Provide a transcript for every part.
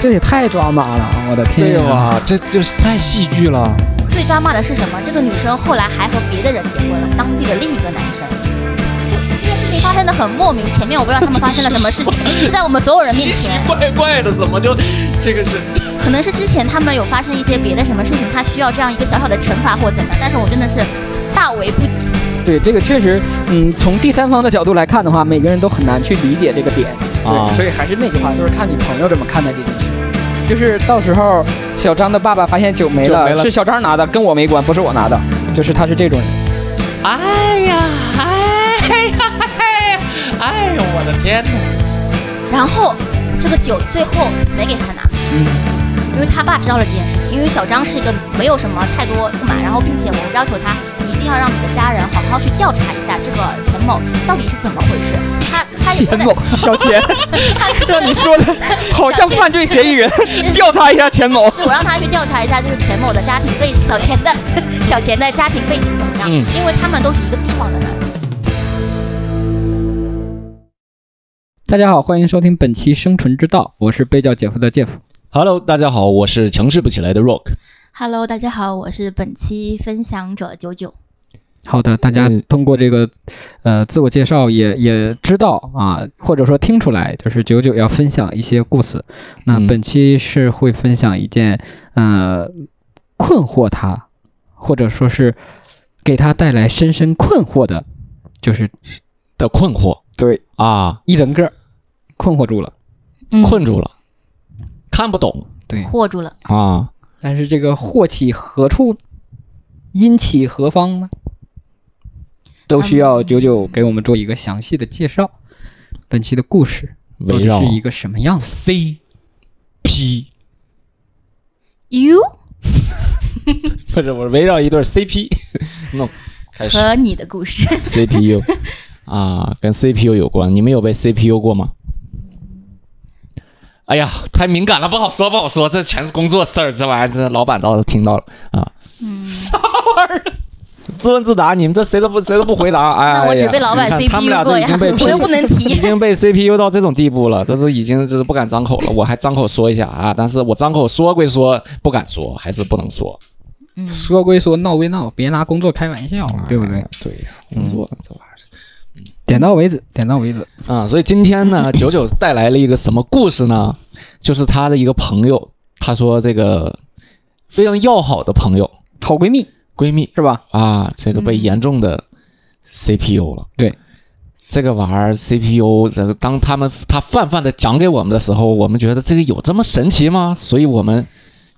这也太抓马了！我的天呀！对吧？这就是太戏剧了。最抓马的是什么？这个女生后来还和别的人结婚了，当地的另一个男生。这件事情发生的很莫名，前面我不知道他们发生了什么事情，就在我们所有人面前。奇怪怪的，怎么就这个是？可能是之前他们有发生一些别的什么事情，他需要这样一个小小的惩罚或怎么，但是我真的是大为不解。对这个确实，嗯，从第三方的角度来看的话，每个人都很难去理解这个点。对，啊所以还是那句话，就是看你朋友怎么看待这件事情。就是到时候小张的爸爸发现酒没了，没了是小张拿的，跟我没关，不是我拿的，就是他是这种人。哎呀，哎呀，哎呦，我的天哪！然后这个酒最后没给他拿，嗯，因为他爸知道了这件事情。因为小张是一个没有什么太多不满，然后并且我们要求他一定要让你的家人好好去调查一下这个钱某到底是怎么回事。他钱某 小钱，让你说的好像犯罪嫌疑人，调查一下钱某。是我让他去调查一下，就是钱某的家庭背景，小钱的小钱的家庭背景怎么样？嗯因为他们都是一个地方的人。大家好，欢迎收听本期《生存之道》，我是被叫姐夫的姐夫。Hello，大家好，我是强势不起来的 Rock。Hello，大家好，我是本期分享者九九。好的，大家嗯通过这个呃自我介绍也也知道啊，或者说听出来，就是九九要分享一些故事。那嗯本期是会分享一件呃困惑他，或者说是给他带来深深困惑的，就是的困惑对啊，一整个困惑住了。嗯困住了，看不懂对，惑住了。啊。但是这个祸起何处，因起何方呢？都需要嗯九九给我们做一个详细的介绍。本期的故事到围绕底是一个什么样子？C P，You 不是我围绕一对 C P，弄开始和你的故事。C P U 啊，跟 C P U 有关。你们有被 C P U 过吗？哎呀，太敏感了，不好说，不好说，这全是工作事儿，这玩意儿，这老板倒是听到了啊。嗯，啥玩意儿？自问自答，你们这谁都不谁都不回答。哎呀，那我只被老板你看他们 CPU 俩都过呀已经被，我又不能提已。经被 CPU 到这种地步了，这都已经就是不敢张口了。我还张口说一下啊，但是我张口说归说，不敢说，还是不能说，嗯，说归说，闹归闹，别拿工作开玩笑，对不对哎？？对呀，工作这玩意儿。点到为止，点到为止。啊，所以今天呢，九九带来了一个什么故事呢？就是他的一个朋友，他说这个非常要好的朋友好闺蜜闺蜜是吧？啊，这个被嗯严重的 CPU 了。对，这个玩意儿 CPU，这个当他们他泛泛的讲给我们的时候，我们觉得这个有这么神奇吗？所以我们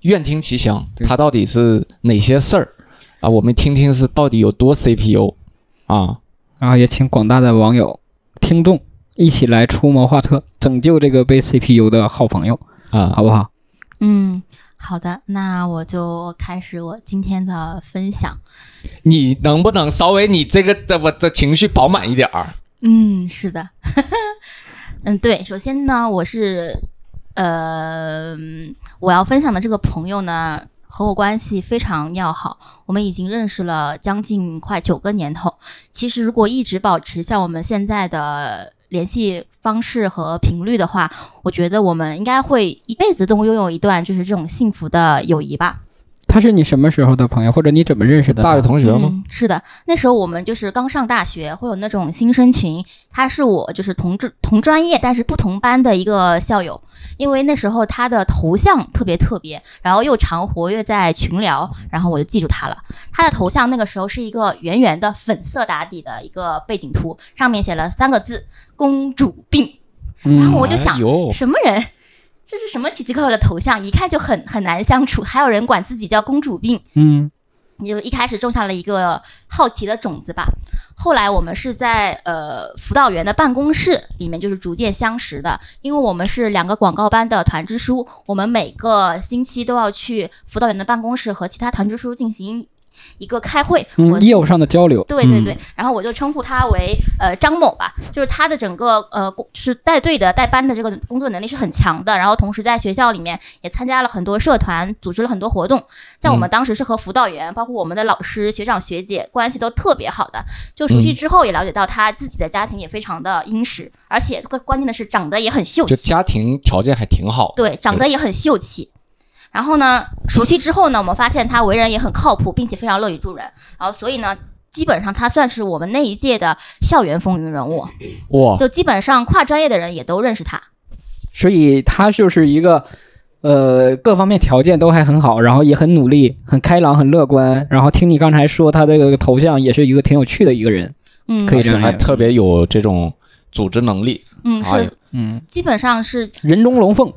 愿听其详，对他到底是哪些事儿啊？我们听听是到底有多 CPU 啊？然后也请广大的网友、听众一起来出谋划策，拯救这个被 CPU 的好朋友，啊，好不好？嗯，好的，那我就开始我今天的分享。你能不能稍微你这个的我的情绪饱满一点儿？嗯，是的，嗯，对，首先呢，我是，呃，嗯我要分享的这个朋友呢，和我关系非常要好，我们已经认识了将近快九个年头。其实，如果一直保持像我们现在的联系方式和频率的话，我觉得我们应该会一辈子都拥有一段就是这种幸福的友谊吧。他是你什么时候的朋友，或者你怎么认识的？大学同学吗？嗯，是的，那时候我们就是刚上大学，会有那种新生群。他是我就是同志同专业，但是不同班的一个校友。因为那时候他的头像特别特别，然后又常活跃在群聊，然后我就记住他了。他的头像那个时候是一个圆圆的粉色打底的一个背景图，上面写了三个字“公主病”。然嗯后我就想哎什么人？这是什么奇奇怪怪的头像？一看就很很难相处。还有人管自己叫公主病，嗯就一开始种下了一个好奇的种子吧。后来我们是在呃辅导员的办公室里面，就是逐渐相识的。因为我们是两个广告班的团支书，我们每个星期都要去辅导员的办公室和其他团支书进行一个开会。我嗯，业务上的交流。嗯对对对，然后我就称呼他为呃张某吧，就是他的整个呃工就是带队的带班的这个工作能力是很强的，然后同时在学校里面也参加了很多社团，组织了很多活动，在我们当时是和辅导员，包括我们的老师、学长、学姐关系都特别好的，就熟悉之后也了解到他自己的家庭也非常的殷实，而且关关键的是长得也很秀气，就家庭条件还挺好。对，长得也很秀气。然后呢，熟悉之后呢，我们发现他为人也很靠谱，并且非常乐于助人。然后所以呢，基本上他算是我们那一届的校园风云人物，哇，就基本上跨专业的人也都认识他。所以他就是一个，呃，各方面条件都还很好，然后也很努力、很开朗、很乐观。然后听你刚才说，他这个头像也是一个挺有趣的一个人。嗯，可以这样是还特别有这种组织能力。嗯，哎是嗯，基本上是人中龙凤。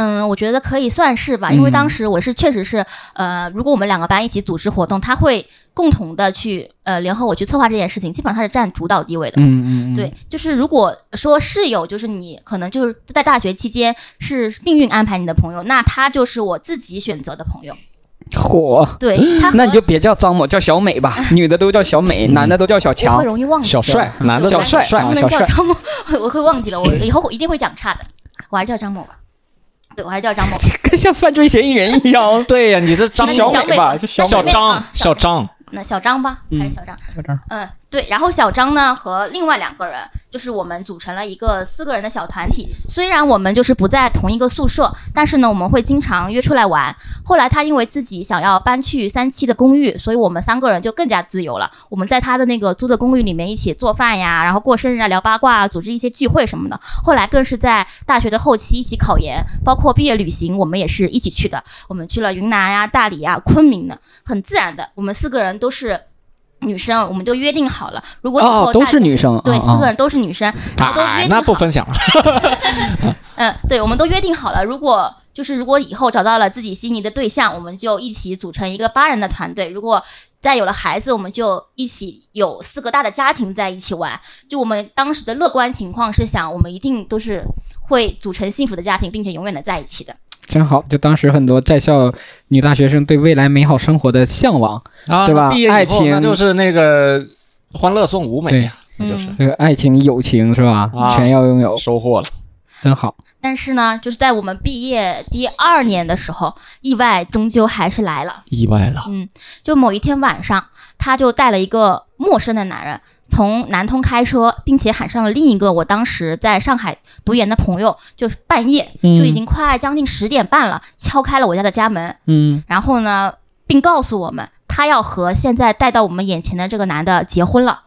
嗯，我觉得可以算是吧，因为嗯当时我是确实是，呃，如果我们两个班一起组织活动，他会共同的去呃联合我去策划这件事情，基本上他是占主导地位的。嗯嗯嗯，对，就是如果说室友，就是你可能就是在大学期间是命运安排你的朋友，那他就是我自己选择的朋友。火。对，那你就别叫张某，叫小美吧。女的都叫小美，男的都叫小强会。容易忘记小帅，男的小帅帅能不啊小帅能叫张某？我会忘记了，我以后一定会讲差的。我还是叫张某吧。对，我还是叫张某。跟像犯罪嫌疑人一样。对呀，你这张小伟吧，小美吧就小张啊小张，那小张吧，还是嗯小张？小张嗯，对。然后小张呢和另外两个人，就是我们组成了一个四个人的小团体。虽然我们就是不在同一个宿舍，但是呢，我们会经常约出来玩。后来他因为自己想要搬去三期的公寓，所以我们三个人就更加自由了。我们在他的那个租的公寓里面一起做饭呀，然后过生日啊、聊八卦啊、组织一些聚会什么的。后来更是在大学的后期一起考研，包括毕业旅行，我们也是一起去的。我们去了云南呀、大理呀、昆明呢，很自然的，我们四个人都是。女生，我们就约定好了，如果以后哦，都是女生。对，啊四个人都是女生，然后都约哎，定好那不分享了。嗯，对，我们都约定好了，如果就是如果以后找到了自己心仪的对象，我们就一起组成一个八人的团队。如果再有了孩子，我们就一起有四个大的家庭在一起玩。就我们当时的乐观情况是想，我们一定都是会组成幸福的家庭，并且永远的在一起的。真好。就当时很多在校女大学生对未来美好生活的向往，啊对吧？毕业以后爱情那就是那个欢乐颂舞美呀，那就是。嗯。这个爱情、友情是吧？啊全要拥有，收获了。真好。但是呢，就是在我们毕业第二年的时候，意外终究还是来了。意外了，嗯，就某一天晚上，他就带了一个陌生的男人从南通开车，并且喊上了另一个我当时在上海读研的朋友，就是半夜嗯就已经快将近十点半了，敲开了我家的家门，嗯，然后呢，并告诉我们他要和现在带到我们眼前的这个男的结婚了。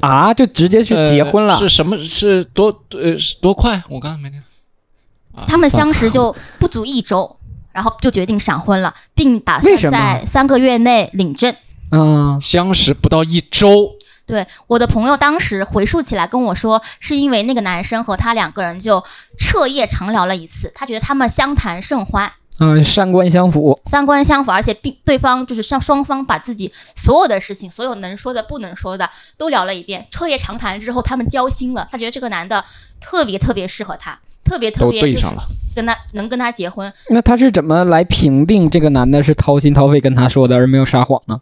啊，就直接去结婚了呃。是什么？是多呃多快？我刚才没听。啊他们相识就不足一周，然后就决定闪婚了，并打算在三个月内领证。嗯，相识不到一周，对，我的朋友当时回溯起来跟我说，是因为那个男生和他两个人就彻夜长聊了一次，他觉得他们相谈甚欢，啊，三观相符。三观相符，而且并对方就是像双方把自己所有的事情，所有能说的、不能说的都聊了一遍。彻夜长谈之后，他们交心了，他觉得这个男的特别特别适合他，特别特别就是对上了。跟他能跟他结婚。那他是怎么来评定这个男的是掏心掏肺跟他说的，而没有撒谎呢？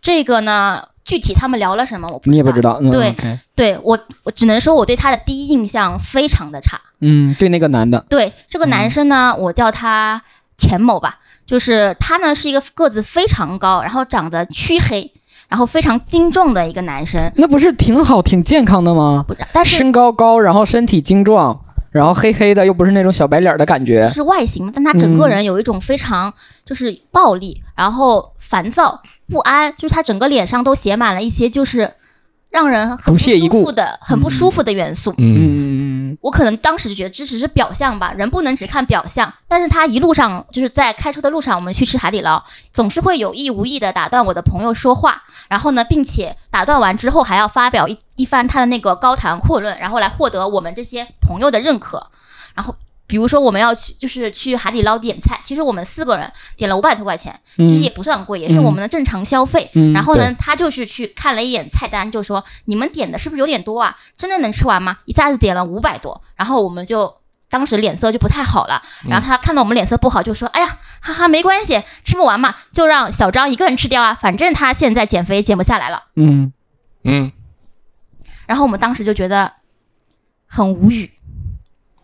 这个呢，具体他们聊了什么，我不你也不知道。嗯、对对我，我只能说我对他的第一印象非常的差。嗯，对那个男的，对这个男生呢，我叫他钱某吧，就是他呢是一个个子非常高，然后长得黢黑，然后非常精壮的一个男生。那不是挺好、挺健康的吗？不是，但是身高高，然后身体精壮，然后黑黑的，又不是那种小白脸的感觉就。是外形，但他整个人有一种非常就是暴力，然后烦躁不安，就是他整个脸上都写满了一些就是让人很不屑一顾舒服的、很不舒服的元素。嗯，嗯，我可能当时就觉得这只是表象吧，人不能只看表象。但是他一路上就是在开车的路上，我们去吃海底捞，总是会有意无意的打断我的朋友说话，然后呢，并且打断完之后还要发表一一番他的那个高谈阔论，然后来获得我们这些朋友的认可。然后比如说我们要去就是去海底捞点菜，其实我们四个人点了五百多块钱，其实也不算贵，也是我们的正常消费。嗯然后呢，他就是去看了一眼菜单，就说你们点的是不是有点多啊？真的能吃完吗？一下子点了五百多，然后我们就。当时脸色就不太好了，然后他看到我们脸色不好，就说：“哎呀，哈哈，没关系，吃不完嘛，就让小张一个人吃掉啊，反正他现在减肥减不下来了。嗯，嗯，”然后我们当时就觉得很无语，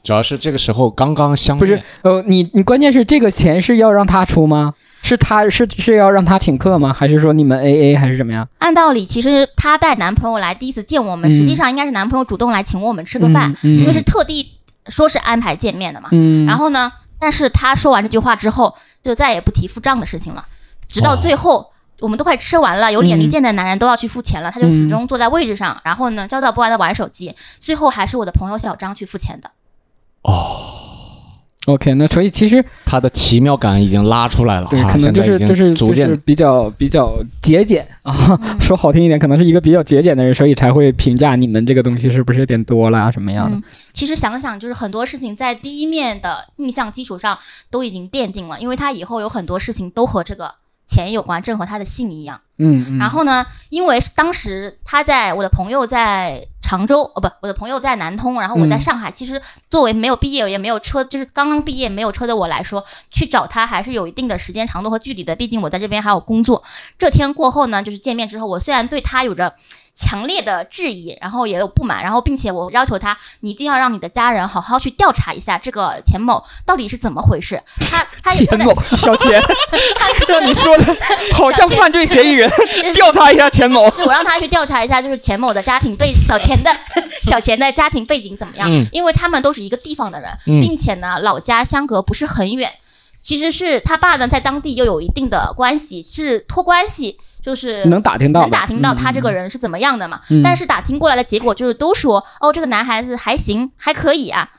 主要是这个时候刚刚相不是，呃，你你关键是这个钱是要让他出吗？是他是是要让他请客吗？还是说你们 A A 还是怎么样？按道理，其实她带男朋友来第一次见我们，嗯实际上应该是男朋友主动来请我们吃个饭，嗯因为是特地说是安排见面的嘛。嗯，然后呢，但是他说完这句话之后，就再也不提付账的事情了，直到最后。我们都快吃完了，有脸力见的男人都要去付钱了，他就始终坐在位置上，然后呢，焦躁不安的玩手机。最后还是我的朋友小张去付钱的。OK，那所以其实他的奇妙感已经拉出来了对，啊，可能就是就是逐渐就是比较比较节俭啊，嗯 说好听一点，可能是一个比较节俭的人，所以才会评价你们这个东西是不是有点多了啊，什么样的？嗯，其实想想，就是很多事情在第一面的印象基础上都已经奠定了，因为他以后有很多事情都和这个钱有关，正和他的姓一样。嗯，然后呢，因为当时他在我的朋友在常州，哦不，我的朋友在南通，然后我在上海。其实作为没有毕业也没有车，就是刚刚毕业没有车的我来说，去找他还是有一定的时间长度和距离的。毕竟我在这边还有工作。这天过后呢，就是见面之后，我虽然对他有着强烈的质疑，然后也有不满，然后并且我要求他，你一定要让你的家人好好去调查一下这个钱某到底是怎么回事。他 他钱某 小钱，让你说的好像犯罪嫌疑人，就是调查一下钱某。是我让他去调查一下，就是钱某的家庭背小钱的 小钱的家庭背景怎么样，嗯因为他们都是一个地方的人，嗯并且呢老家相隔不是很远。其实是他爸呢在当地又有一定的关系，是托关系，就是能打听到能打听到他这个人是怎么样的嘛。嗯但是打听过来的结果就是都说哦这个男孩子还行，还可以啊。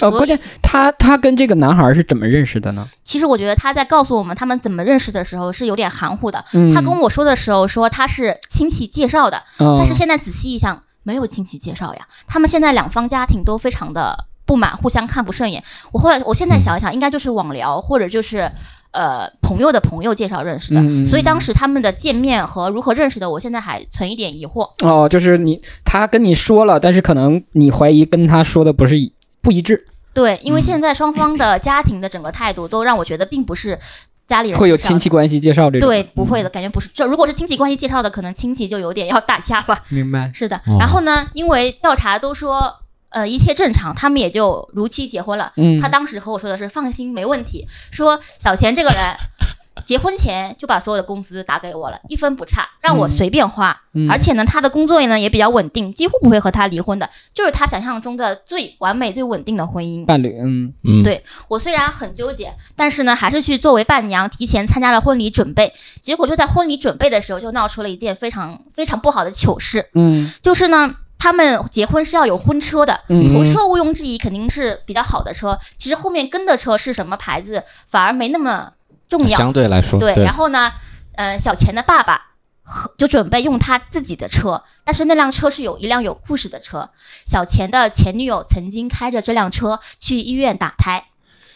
哦，关键他他跟这个男孩是怎么认识的呢？其实我觉得他在告诉我们他们怎么认识的时候是有点含糊的。嗯他跟我说的时候说他是亲戚介绍的，嗯但是现在仔细一想，没有亲戚介绍呀。他们现在两方家庭都非常的不满，互相看不顺眼。我后来，我现在想一想，应该就是网聊或者就是呃朋友的朋友介绍认识的。嗯所以当时他们的见面和如何认识的，我现在还存一点疑惑。哦，就是你他跟你说了，但是可能你怀疑跟他说的不是一不一致，对，因为嗯现在双方的家庭的整个态度都让我觉得并不是家里人会有亲戚关系介绍这种。对，不会的感觉不是。这如果是亲戚关系介绍的，可能亲戚就有点要打架了。明白。是的哦，然后呢，因为调查都说，呃，一切正常，他们也就如期结婚了。嗯他当时和我说的是放心，没问题。说小钱这个人，结婚前就把所有的工资打给我了，一分不差，让我随便花。嗯而且呢，他的工作呢也比较稳定，几乎不会和他离婚的，就是他想象中的最完美、最稳定的婚姻。伴侣，嗯嗯，对我虽然很纠结，但是呢，还是去作为伴娘提前参加了婚礼准备。结果就在婚礼准备的时候，就闹出了一件非常非常不好的糗事。嗯就是呢，他们结婚是要有婚车的，嗯头车毋庸置疑肯定是比较好的车。其实后面跟的车是什么牌子，反而没那么重要。相对来说，对，然后呢，呃，小钱的爸爸和就准备用他自己的车，但是那辆车是有一辆有故事的车。小钱的前女友曾经开着这辆车去医院打胎。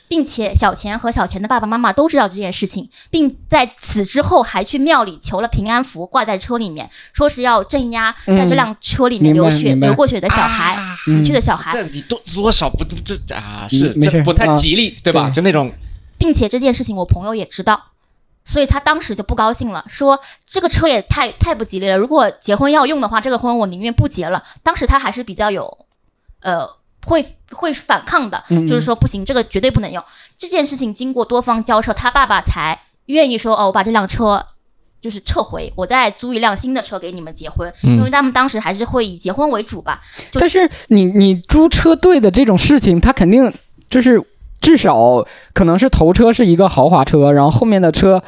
并且小钱和小钱的爸爸妈妈都知道这件事情，并在此之后还去庙里求了平安符，挂在车里面，说是要镇压在这辆车里面流血、流过血的小孩、死去的小孩。这你多多少不这啊是这不太啊吉利，对吧？就那种并且这件事情我朋友也知道，所以他当时就不高兴了，说这个车也太太不吉利了。如果结婚要用的话，这个婚我宁愿不结了。当时他还是比较有，呃，会会反抗的，嗯就是说不行，这个绝对不能用。这件事情经过多方交涉，他爸爸才愿意说哦，我把这辆车。就是撤回，我再租一辆新的车给你们结婚，嗯因为他们当时还是会以结婚为主吧。就但是你你租车队的这种事情，他肯定就是至少可能是头车是一个豪华车，然后后面的车。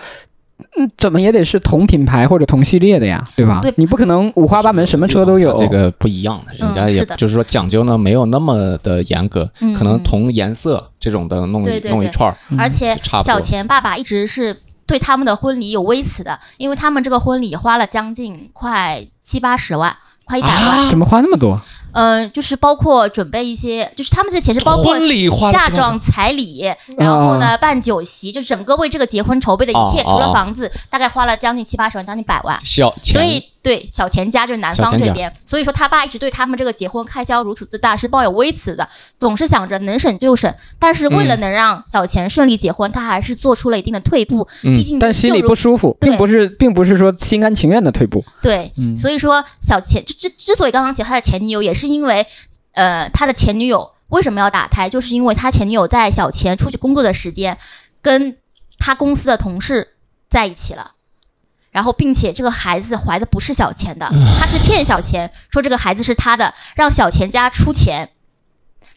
嗯，怎么也得是同品牌或者同系列的呀，对吧？对你不可能五花八门什么车都有。这个不一样的，人家也就是说讲究呢没有那么的严格，嗯可能同颜色这种的弄一对对对弄一串而且小钱爸爸一直是对他们的婚礼有微词的，因为他们这个婚礼花了将近快七八十万，快一百万。怎么花那么多？嗯、就是包括准备一些，就是他们这钱是包括婚礼花嫁妆、彩礼，然后呢办酒席，就整个为这个结婚筹备的一切，哦除了哦房子，大概花了将近七八十万，将近百万。小，所以对小钱家就是男方这边，所以说他爸一直对他们这个结婚开销如此之大是抱有微词的，总是想着能省就省。但是为了能让小钱顺利结婚，他还是做出了一定的退步，嗯毕竟但心里不舒服，并不是，并不是说心甘情愿的退步。对，嗯所以说小钱之之之所以刚刚提他的前女友，也是因为，呃，他的前女友为什么要打胎，就是因为他前女友在小钱出去工作的时间，跟他公司的同事在一起了。然后，并且这个孩子怀的不是小钱的，他是骗小钱说这个孩子是他的，让小钱家出钱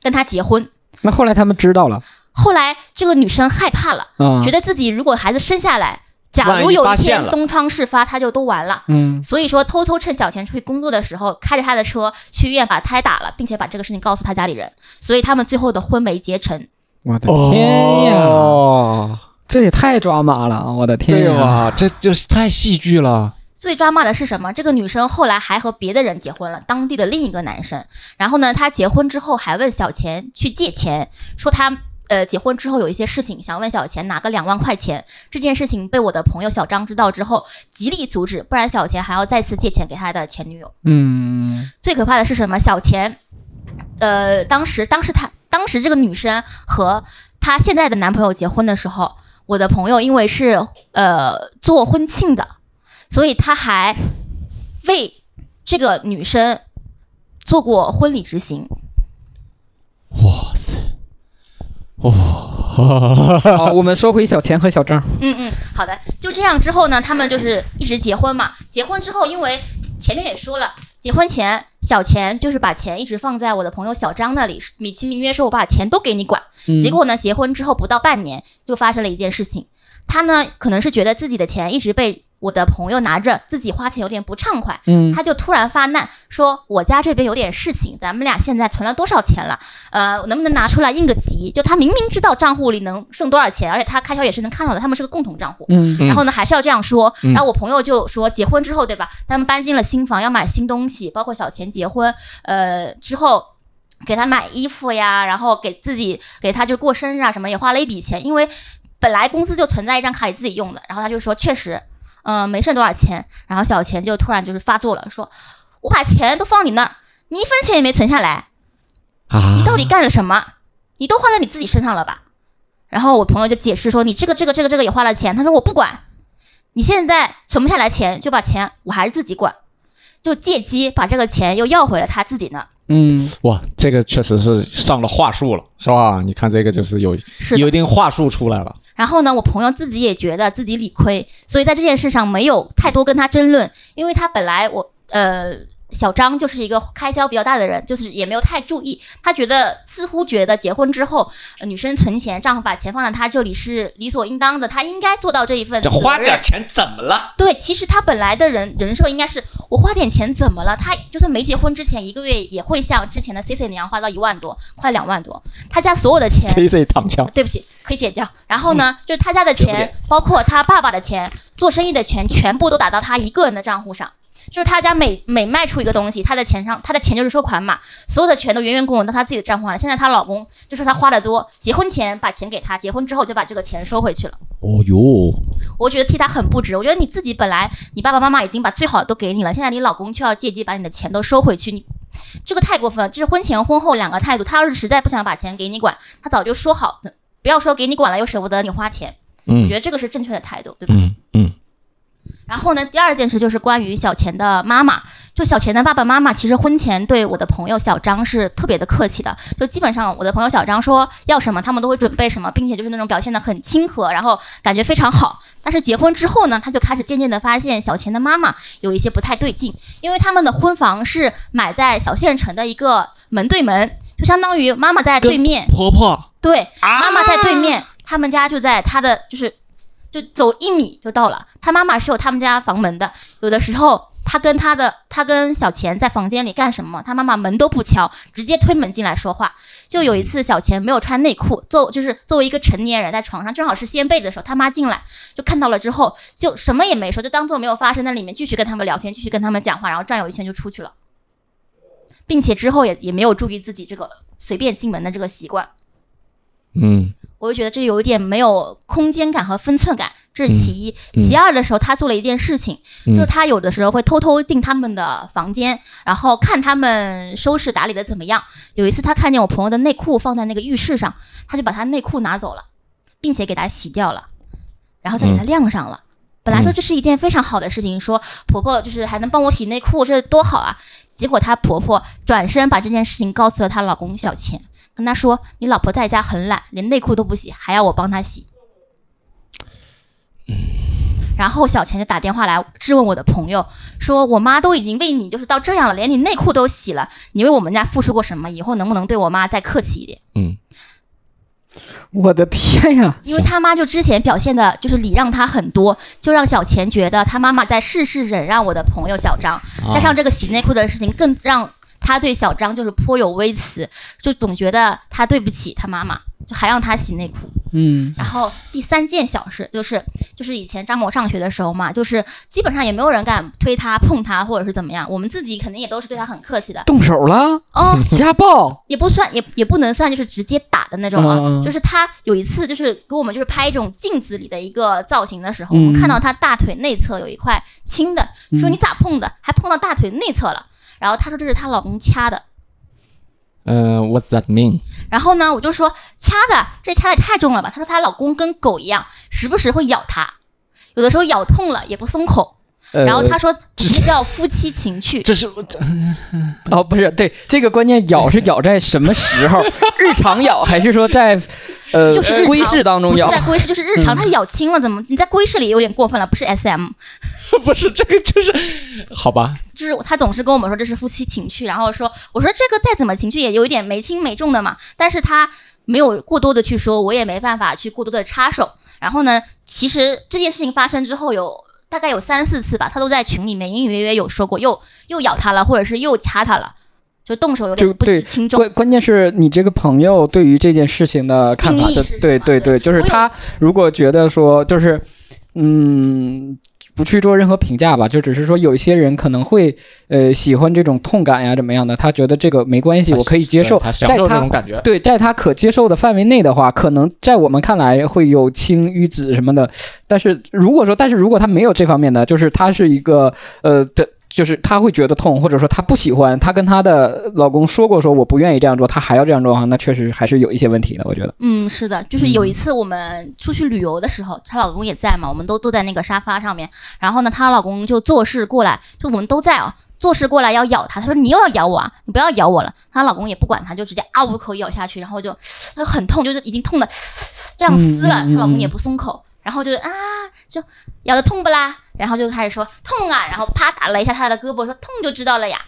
跟他结婚。那后来他们知道了？后来这个女生害怕了，啊，觉得自己如果孩子生下来，假如有一天东窗事发，他就都完了。嗯，所以说，偷偷趁小钱出去工作的时候，开着他的车去医院把胎打了，并且把这个事情告诉他家里人，所以他们最后的婚没结成。我的天呀，哦，这也太抓马了啊！我的天呀，对吧？这就是太戏剧了。最抓马的是什么？这个女生后来还和别的人结婚了，当地的另一个男生。然后呢，她结婚之后还问小钱去借钱，说她呃结婚之后有一些事情想问小钱拿个两万块钱。这件事情被我的朋友小张知道之后，极力阻止，不然小钱还要再次借钱给他的前女友。嗯最可怕的是什么？小钱，呃，当时当时她当时这个女生和她现在的男朋友结婚的时候，我的朋友因为是呃做婚庆的，所以他还为这个女生做过婚礼执行。哇塞，哇，好，我们说回小钱和小张，嗯嗯，好的。就这样之后呢，他们就是一直结婚嘛。结婚之后，因为前面也说了，结婚前小钱就是把钱一直放在我的朋友小张那里，美其名曰说我把钱都给你管。嗯结果呢，结婚之后不到半年，就发生了一件事情。他呢，可能是觉得自己的钱一直被我的朋友拿着，自己花钱有点不畅快，嗯他就突然发难，说我家这边有点事情，咱们俩现在存了多少钱了？呃，能不能拿出来应个急？就他明明知道账户里能剩多少钱，而且他开销也是能看到的，他们是个共同账户。嗯嗯然后呢，还是要这样说。嗯然后我朋友就说，结婚之后，对吧？他们搬进了新房，要买新东西，包括小钱结婚，呃，之后给他买衣服呀，然后给自己给他就过生日啊什么，也花了一笔钱，因为本来公司就存在一张卡里自己用的。然后他就说，确实，嗯、没剩多少钱。然后小钱就突然就是发作了，说我把钱都放你那儿，你一分钱也没存下来，啊你到底干了什么？你都花在你自己身上了吧？然后我朋友就解释说，你这个这个这个这个也花了钱。他说我不管，你现在存不下来钱，就把钱我还是自己管，就借机把这个钱又要回了他自己那儿。嗯哇，这个确实是上了话术了，是吧？你看这个就是有是有一定话术出来了。然后呢，我朋友自己也觉得自己理亏，所以在这件事上没有太多跟他争论，因为他本来我呃小张就是一个开销比较大的人，就是也没有太注意，他觉得似乎觉得结婚之后、呃女生存钱，丈夫把钱放在他这里是理所应当的，他应该做到这一份这。花点钱怎么了？对，其实他本来的人人设应该是我花点钱怎么了？他就算没结婚之前一个月也会像之前的 C C 那样花到一万多，快两万多。他家所有的钱 C C 躺枪，对不起，可以剪掉。然后呢，就是他家的钱包括他爸爸的钱，做生意的钱，全部都打到他一个人的账户上。就是他家每每卖出一个东西，他的钱上，他的钱就是收款码，所有的钱都源源滚滚到他自己的账户上了。现在她老公就说她花的多，结婚前把钱给他，结婚之后就把这个钱收回去了。哦哟，我觉得替他很不值。我觉得你自己本来你爸爸妈妈已经把最好的都给你了，现在你老公却要借机把你的钱都收回去，你这个太过分了。这是婚前婚后两个态度。他要是实在不想把钱给你管，他早就说好的，不要说给你管了又舍不得你花钱。嗯我嗯觉得这个是正确的态度，对吧？嗯嗯，然后呢，第二件事就是关于小钱的妈妈，就小钱的爸爸妈妈，其实婚前对我的朋友小张是特别的客气的，就基本上我的朋友小张说要什么，他们都会准备什么，并且就是那种表现的很亲和，然后感觉非常好。但是结婚之后呢，他就开始渐渐的发现小钱的妈妈有一些不太对劲，因为他们的婚房是买在小县城的一个门对门，就相当于妈妈在对面，婆婆对，妈妈在对面，他们家就在他的就是，就走一米就到了。他妈妈是有他们家房门的，有的时候他跟他的他跟小钱在房间里干什么，他妈妈门都不敲，直接推门进来说话。就有一次小钱没有穿内裤，作就是作为一个成年人在床上，正好是掀被子的时候，他妈进来就看到了之后，就什么也没说，就当做没有发生在里面，继续跟他们聊天，继续跟他们讲话，然后转悠一圈就出去了，并且之后也也没有注意自己这个随便进门的这个习惯。嗯我就觉得这有一点没有空间感和分寸感，这是其一。嗯其二的时候，他做了一件事情，嗯就是他有的时候会偷偷进他们的房间，然后看他们收拾打理的怎么样。有一次，他看见我朋友的内裤放在那个浴室上，他就把他内裤拿走了，并且给他洗掉了，然后再给他晾上了。本来说这是一件非常好的事情，说婆婆就是还能帮我洗内裤，这多好啊！结果她婆婆转身把这件事情告诉了她老公小钱，跟他说：“你老婆在家很懒，连内裤都不洗，还要我帮她洗。”然后小钱就打电话来质问我的朋友，说我妈都已经为你就是到这样了，连你内裤都洗了，你为我们家付出过什么？以后能不能对我妈再客气一点？嗯我的天呀！因为他妈就之前表现的就是礼让他很多，就让小钱觉得他妈妈在事事忍让我的朋友小张，加上这个洗内裤的事情，更让他对小张就是颇有微词，就总觉得他对不起他妈妈，就还让他洗内裤。嗯，然后第三件小事就是，就是以前张某上学的时候嘛，就是基本上也没有人敢推他、碰他，或者是怎么样，我们自己肯定也都是对他很客气的。动手了，哦，家暴，也不算，也也不能算就是直接打的那种啊。就是他有一次就是给我们就是拍一种镜子里的一个造型的时候，嗯我们看到他大腿内侧有一块青的，说嗯你咋碰的？还碰到大腿内侧了。然后她说这是她老公掐的。呃，What's that mean？然后呢，我就说掐的，这掐的也太重了吧？她说她老公跟狗一样，时不时会咬她，有的时候咬痛了也不松口。呃然后他说这这叫夫妻情趣。这是哦，不是，对，这个关键咬是咬在什么时候？日常咬还是说在呃就是日常闺室当中咬？不是在闺室，就是日常，他咬轻了，怎么你在闺室里有点过分了？不是 S M，不是这个就是好吧？就是他总是跟我们说这是夫妻情趣，然后说我说这个再怎么情趣也有一点没轻没重的嘛，但是他没有过多的去说，我也没办法去过多的插手。然后呢，其实这件事情发生之后有大概有三四次吧，他都在群里面隐隐约约有说过，又又咬他了，或者是又掐他了，就动手有点不轻重。关关键是你这个朋友对于这件事情的看法就，对对对，就是他如果觉得说就是嗯。不去做任何评价吧，就只是说有一些人可能会呃喜欢这种痛感呀怎么样的，他觉得这个没关系，我可以接受，在他。对，在他可接受的范围内的话，可能在我们看来会有轻瘀紫什么的。但是如果说，但是如果他没有这方面的，就是他是一个呃的，就是她会觉得痛，或者说她不喜欢，她跟她的老公说过说我不愿意这样做，她还要这样做的话，那确实还是有一些问题的，我觉得。嗯，是的，就是有一次我们出去旅游的时候，她老公也在嘛，我们都坐在那个沙发上面，然后呢，她老公就做事过来，就我们都在啊，做事过来要咬她，她说你又要咬我啊，你不要咬我了，她老公也不管她，就直接啊五口咬下去，然后就她就很痛，就是已经痛的这样撕了，她老公也不松口，然后就啊就咬的痛不啦，然后就开始说痛啊，然后啪打了一下他的胳膊，说痛就知道了呀。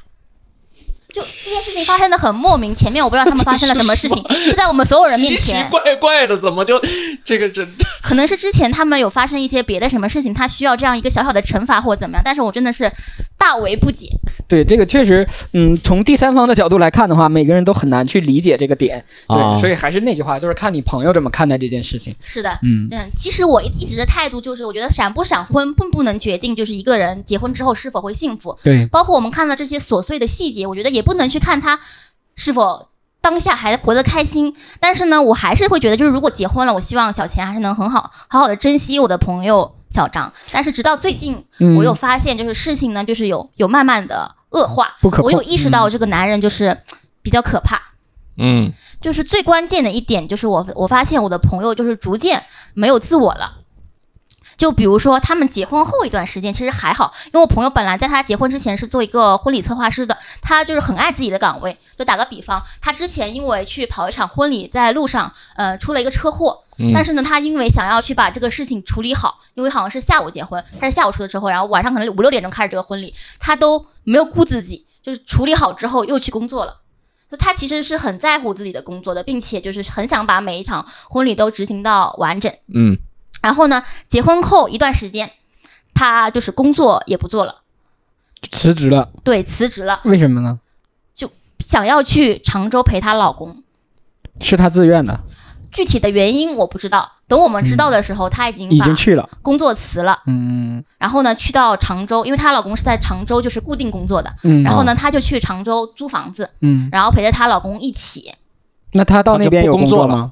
就这件事情发生的很莫名，前面我不知道他们发生了什么事情，就在我们所有人面前，奇怪怪的，怎么就这个这可能是之前他们有发生一些别的什么事情，他需要这样一个小小的惩罚或怎么样，但是我真的是大为不解。对这个确实，嗯，从第三方的角度来看的话，每个人都很难去理解这个点。对，啊。所以还是那句话，就是看你朋友怎么看待这件事情。是的，嗯。嗯，其实我一一直的态度就是，我觉得闪不闪婚并不能决定就是一个人结婚之后是否会幸福，对，包括我们看到这些琐碎的细节，我觉得也不能去看他是否。当下还活得开心，但是呢，我还是会觉得，就是如果结婚了，我希望小钱还是能很好好好的珍惜我的朋友小张。但是直到最近，嗯我有发现，就是事情呢，就是有有慢慢的恶化，不可我有意识到这个男人就是比较可怕。嗯就是最关键的一点，就是我我发现我的朋友就是逐渐没有自我了。就比如说他们结婚后一段时间，其实还好，因为我朋友本来在他结婚之前是做一个婚礼策划师的，他就是很爱自己的岗位。就打个比方，他之前因为去跑一场婚礼，在路上呃出了一个车祸，嗯但是呢，他因为想要去把这个事情处理好，因为好像是下午结婚，他是下午出的车祸，然后晚上可能五六点钟开始这个婚礼，他都没有顾自己，就是处理好之后又去工作了。就他其实是很在乎自己的工作的，并且就是很想把每一场婚礼都执行到完整。嗯然后呢，结婚后一段时间，他就是工作也不做了，辞职了，对，辞职了，为什么呢？就想要去常州陪她老公。是她自愿的，具体的原因我不知道，等我们知道的时候，她已经已经去了。工作辞了，嗯。然后呢，去到常州，因为她老公是在常州就是固定工作的，嗯，然后呢，她就去常州租房子，嗯，然后陪着她老公一起。那她到那边有工作吗？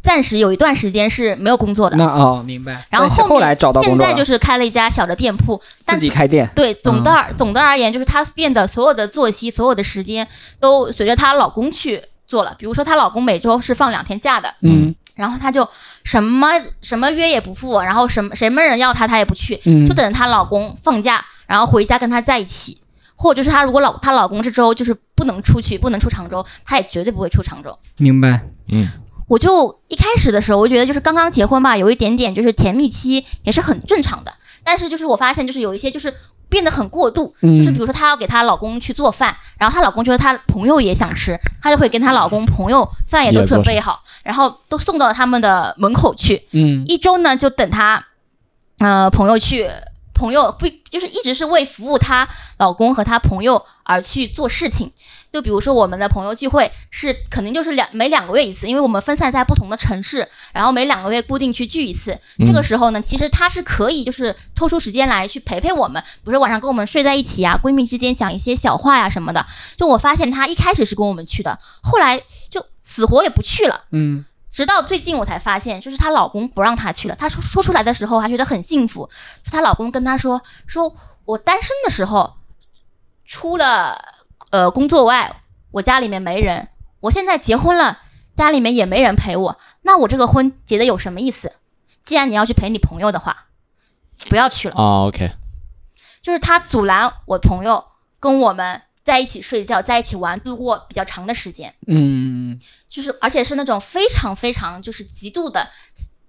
暂时有一段时间是没有工作的，那哦，明白。然后后面来找到工作，现在就是开了一家小的店铺，自己开店。对，总嗯的而、总的而言，就是她变得所有的作息、所有的时间都随着她老公去做了。比如说，她老公每周是放两天假的，嗯然后她就什么什么约也不赴，然后什么什么人要她，她也不去，嗯就等着她老公放假，然后回家跟她在一起。或者就是她如果老她老公这周就是不能出去，不能出常州，她也绝对不会出常州。明白。嗯我就一开始的时候，我觉得就是刚刚结婚吧，有一点点就是甜蜜期，也是很正常的。但是就是我发现，就是有一些就是变得很过度，嗯就是比如说她要给她老公去做饭，然后她老公觉得她朋友也想吃，她就会跟她老公朋友饭也都准备好，然后都送到他们的门口去。嗯一周呢，就等她呃朋友去。朋友不就是一直是为服务她老公和她朋友而去做事情，就比如说我们的朋友聚会是肯定就是两每两个月一次，因为我们分散在不同的城市，然后每两个月固定去聚一次。这个时候呢，其实她是可以就是抽出时间来去陪陪我们，比如说晚上跟我们睡在一起呀，闺蜜之间讲一些小话呀什么的。就我发现她一开始是跟我们去的，后来就死活也不去了。嗯直到最近我才发现，就是她老公不让她去了。她说说出来的时候还觉得很幸福，说她老公跟她说，说我单身的时候，除了呃工作外，我家里面没人。我现在结婚了，家里面也没人陪我，那我这个婚结的有什么意思？既然你要去陪你朋友的话，不要去了。啊，OK，就是他阻拦我朋友跟我们在一起睡觉，在一起玩，度过比较长的时间。嗯就是而且是那种非常非常就是极度的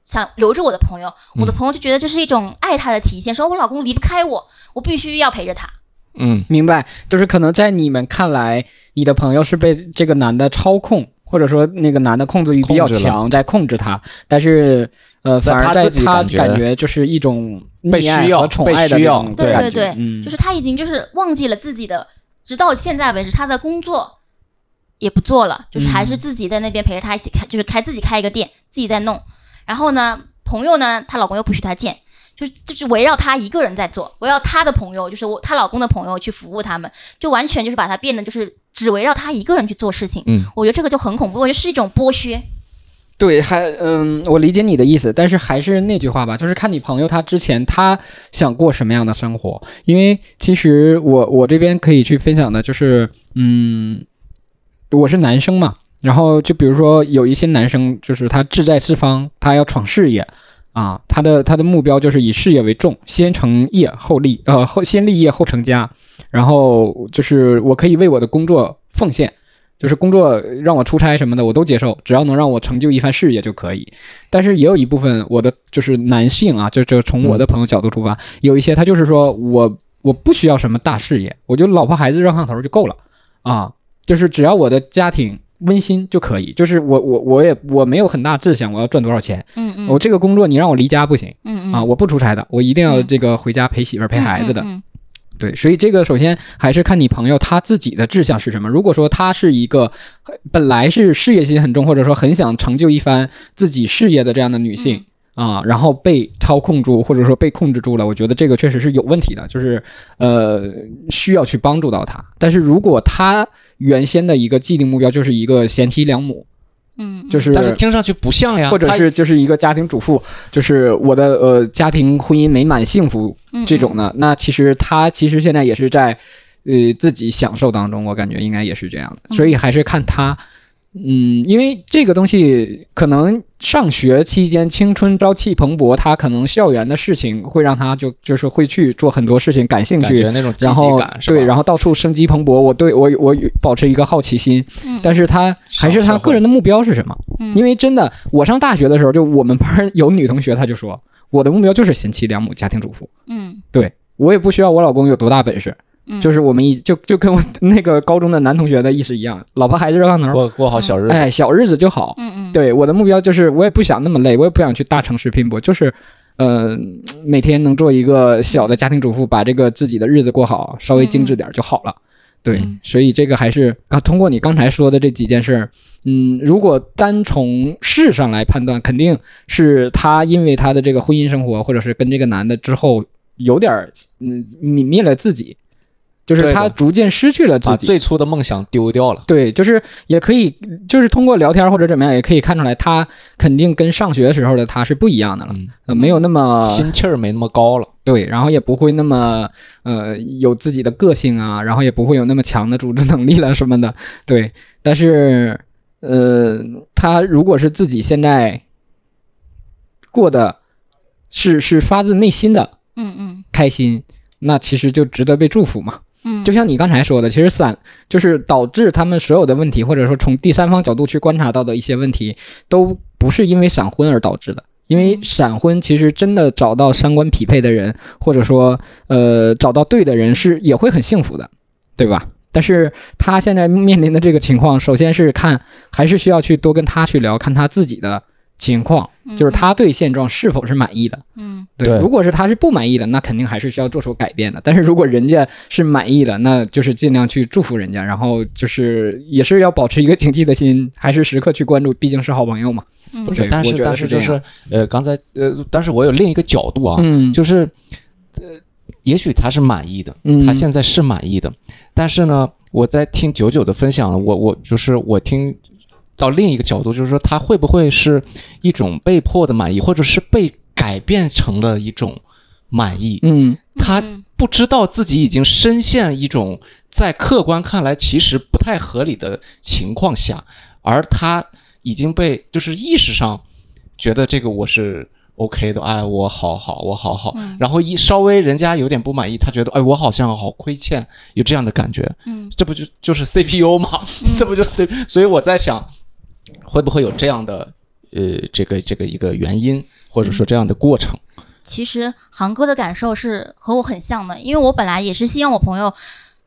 想留着我的朋友，我的朋友就觉得这是一种爱他的体现，说我老公离不开我，我必须要陪着他。嗯明白。就是可能在你们看来，你的朋友是被这个男的操控，或者说那个男的控制欲比较强，在控制他。但是呃，反而在他感觉就是一种被需要和宠爱的被需要这种感觉对对对，嗯就是他已经就是忘记了自己的，直到现在为止，他的工作也不做了，就是还是自己在那边陪着他一起开，就是开自己开一个店，自己在弄。然后呢，朋友呢，她老公又不许她见，就是就是围绕她一个人在做，围绕她的朋友，就是我她老公的朋友去服务他们，就完全就是把她变得就是只围绕她一个人去做事情。嗯，我觉得这个就很恐怖，我觉得是一种剥削。对，还嗯，我理解你的意思，但是还是那句话吧，就是看你朋友他之前他想过什么样的生活，因为其实我我这边可以去分享的就是，嗯，我是男生嘛，然后就比如说有一些男生就是他志在四方，他要闯事业。啊，他的他的目标就是以事业为重，先成业后立，呃后先立业后成家，然后就是我可以为我的工作奉献，就是工作让我出差什么的我都接受，只要能让我成就一番事业就可以。但是也有一部分我的就是男性啊，就就从我的朋友角度出发，有一些他就是说我我不需要什么大事业，我就老婆孩子热炕头就够了啊，就是只要我的家庭温馨就可以，就是我我我也我没有很大志向，我要赚多少钱，嗯嗯，我这个工作你让我离家不行嗯嗯。啊，我不出差的，我一定要嗯。这个回家陪媳妇儿陪孩子的。嗯嗯对，所以这个首先还是看你朋友他自己的志向是什么。如果说他是一个呃本来是事业心很重，或者说很想成就一番自己事业的这样的女性。啊，然后被操控住，或者说被控制住了，我觉得这个确实是有问题的，就是呃需要去帮助到他。但是如果他原先的一个既定目标就是一个贤妻良母，嗯，嗯。就是但是听上去不像呀，或者是就是一个家庭主妇，就是我的呃家庭婚姻美满幸福嗯这种呢，那其实他其实现在也是在呃自己享受当中，我感觉应该也是这样的，所以还是看他嗯，因为这个东西可能上学期间青春朝气蓬勃，他可能校园的事情会让他就就是会去做很多事情感兴感趣，觉那种积然后？对，然后到处生机蓬勃。我对我我保持一个好奇心，嗯，但是他还是他个人的目标是什么？嗯因为真的，我上大学的时候，就我们班有女同学，她就说我的目标就是贤妻良母、家庭主妇。嗯对我也不需要我老公有多大本事，嗯，就是我们一就就跟我那个高中的男同学的意思一样，老婆孩子热炕头，过过好小日子。哎，小日子就好。嗯嗯，对我的目标就是，我也不想那么累，我也不想去大城市拼搏，就是，呃，每天能做一个小的家庭主妇，把这个自己的日子过好，稍微精致点儿就好了。对，嗯所以这个还是啊，通过你刚才说的这几件事儿，嗯，如果单从事上来判断，肯定是她因为她的这个婚姻生活，或者是跟这个男的之后有点儿嗯泯灭了自己，就是他逐渐失去了自己。把最初的梦想丢掉了。对，就是也可以，就是通过聊天或者怎么样，也可以看出来，他肯定跟上学时候的他是不一样的了，嗯，呃，没有那么心气儿没那么高了。对，然后也不会那么呃有自己的个性啊，然后也不会有那么强的组织能力了什么的，对。但是呃，他如果是自己现在过的是是发自内心的嗯嗯开心，那其实就值得被祝福嘛。嗯，就像你刚才说的，其实散就是导致他们所有的问题，或者说从第三方角度去观察到的一些问题，都不是因为闪婚而导致的。因为嗯闪婚其实真的找到三观匹配的人，或者说呃找到对的人是也会很幸福的，对吧？但是他现在面临的这个情况，首先是看还是需要去多跟他去聊，看他自己的情况，就是他对现状是否是满意的。嗯。对，如果是他是不满意的，那肯定还是需要做出改变的。但是如果人家是满意的，那就是尽量去祝福人家，然后就是也是要保持一个警惕的心，还是时刻去关注，毕竟是好朋友嘛。嗯。对但是但是就是呃，刚才呃，但是我有另一个角度啊，嗯。就是呃，也许他是满意的，嗯。他现在是满意的，但是呢，我在听九九的分享，我我就是我听到另一个角度，就是说他会不会是一种被迫的满意，或者是被改变成了一种满意？嗯他嗯不知道自己已经深陷一种在客观看来其实不太合理的情况下，而他已经被就是意识上觉得这个我是 OK 的，哎，我好好，我好好，嗯然后一稍微人家有点不满意，他觉得哎，我好像好亏欠，有这样的感觉，嗯这不就就是 CPU 吗？嗯 这不就是 C？所以我在想，会不会有这样的呃这个这个一个原因，或者说这样的过程？其实航哥的感受是和我很像的，因为我本来也是希望我朋友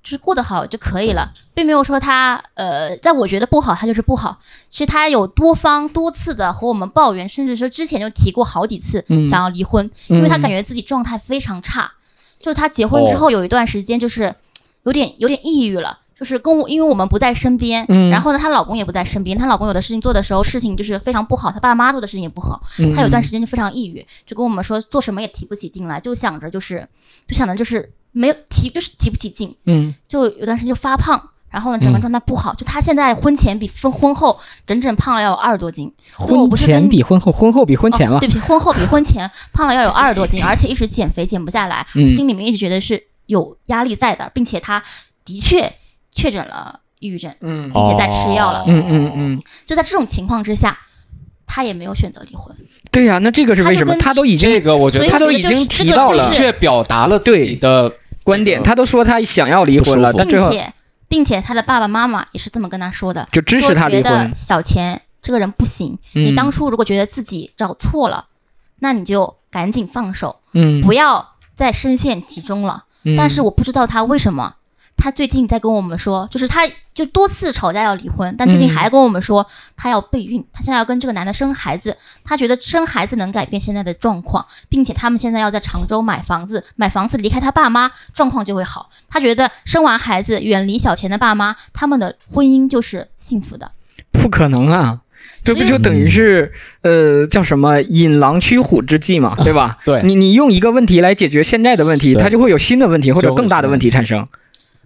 就是过得好就可以了，并没有说他呃，在我觉得不好，他就是不好。其实他有多方多次的和我们抱怨，甚至说之前就提过好几次嗯想要离婚，嗯因为他感觉自己状态非常差。就他结婚之后有一段时间就是有点有点抑郁了。就是跟我，因为我们不在身边，嗯。然后呢，她老公也不在身边，她老公有的事情做的时候，事情就是非常不好，她爸妈做的事情也不好，她有段时间就非常抑郁，就跟我们说做什么也提不起劲来，就想着就是就想着就是没有提就是提不起劲，嗯。就有段时间就发胖，然后呢整个状态不好，就她现在婚前比婚婚后整整胖了要有二十多斤，婚前比婚后，婚后比婚前了哦。对不起，婚后比婚前胖了要有二十多斤，而且一直减肥减不下来，嗯。心里面一直觉得是有压力在的，并且她的确确诊了抑郁症，嗯并且在吃药了。嗯嗯嗯，就在这种情况之下，他也没有选择离婚。对呀、那这个是为什么？他就跟他都已经这个我觉得所以他都已经提到了明确表达了自己的观点，他都说他想要离婚了，但最后并且并且他的爸爸妈妈也是这么跟他说的，就支持他离说觉得婚。小钱这个人不行，嗯你当初如果觉得自己找错了，那你就赶紧放手，嗯，不要再深陷其中了。嗯但是我不知道他为什么，他最近在跟我们说，就是他就多次吵架要离婚，但最近嗯还跟我们说他要备孕，他现在要跟这个男的生孩子，他觉得生孩子能改变现在的状况，并且他们现在要在常州买房子，买房子离开他爸妈，状况就会好。他觉得生完孩子远离小钱的爸妈，他们的婚姻就是幸福的。不可能啊！这不就等于是呃叫什么引狼驱虎之计嘛，对吧？对你你用一个问题来解决现在的问题，对它就会有新的问题或者更大的问题产生。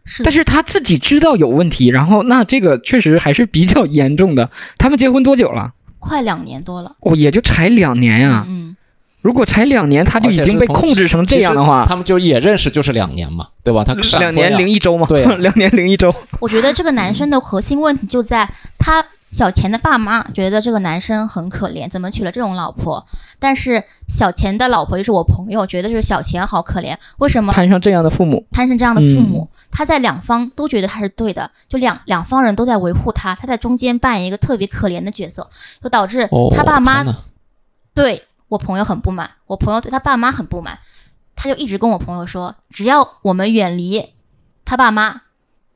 是但是他自己知道有问题，然后那这个确实还是比较严重的。他们结婚多久了？快两年多了。哦，也就才两年呀、嗯，如果才两年，他就已经被控制成这样的话，他们就也认识就是两年嘛，对吧？他闪两年零一周嘛，对啊 两年零一周。我觉得这个男生的核心问题就在他小钱的爸妈觉得这个男生很可怜，怎么娶了这种老婆？但是小钱的老婆就是我朋友，觉得就是小钱好可怜，为什么摊上这样的父母，摊上这样的父母？他在两方都觉得他是对的，就两两方人都在维护他，他在中间扮演一个特别可怜的角色，就导致哦，他爸妈对我朋友很不满，我朋友对他爸妈很不满，他就一直跟我朋友说，只要我们远离他爸妈，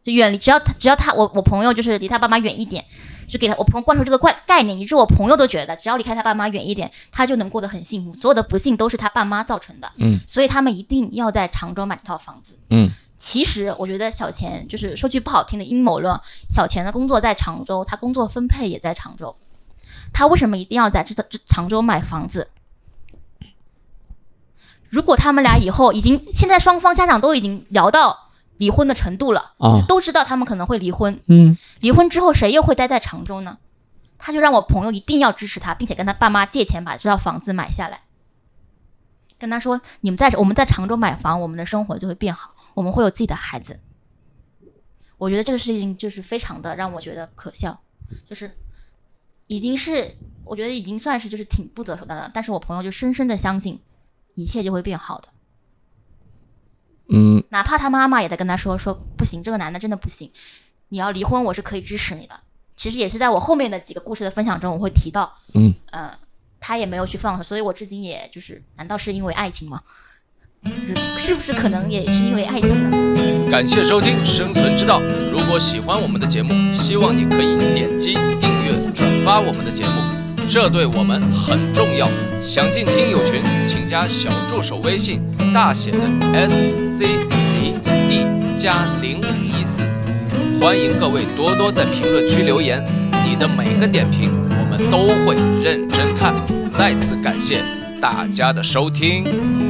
就远离，只要他只要他我我朋友就是离他爸妈远一点，就给他我朋友灌输这个概概念，以致我朋友都觉得，只要离开他爸妈远一点，他就能过得很幸福，所有的不幸都是他爸妈造成的，嗯，所以他们一定要在常州买套房子。嗯其实我觉得小钱就是说句不好听的阴谋论，小钱的工作在常州，他工作分配也在常州，他为什么一定要在这这常州买房子？如果他们俩以后已经现在双方家长都已经聊到离婚的程度了，啊。都知道他们可能会离婚，嗯，离婚之后谁又会待在常州呢？他就让我朋友一定要支持他，并且跟他爸妈借钱把这套房子买下来，跟他说：“你们在我们在常州买房，我们的生活就会变好，我们会有自己的孩子。”我觉得这个事情就是非常的让我觉得可笑，就是已经是我觉得已经算是就是挺不择手段的，但是我朋友就深深的相信一切就会变好的，嗯哪怕他妈妈也在跟他说说不行，这个男的真的不行，你要离婚，我是可以支持你的。其实也是在我后面的几个故事的分享中，我会提到，嗯呃，他也没有去放手，所以我至今也就是，难道是因为爱情吗？是是不是可能也是因为爱情呢？感谢收听《生存之道》。如果喜欢我们的节目，希望你可以点击订阅、转发我们的节目，这对我们很重要。想进听友群，请加小助手微信，大写的 S C A D 加零一四。欢迎各位多多在评论区留言，你的每个点评我们都会认真看。再次感谢大家的收听。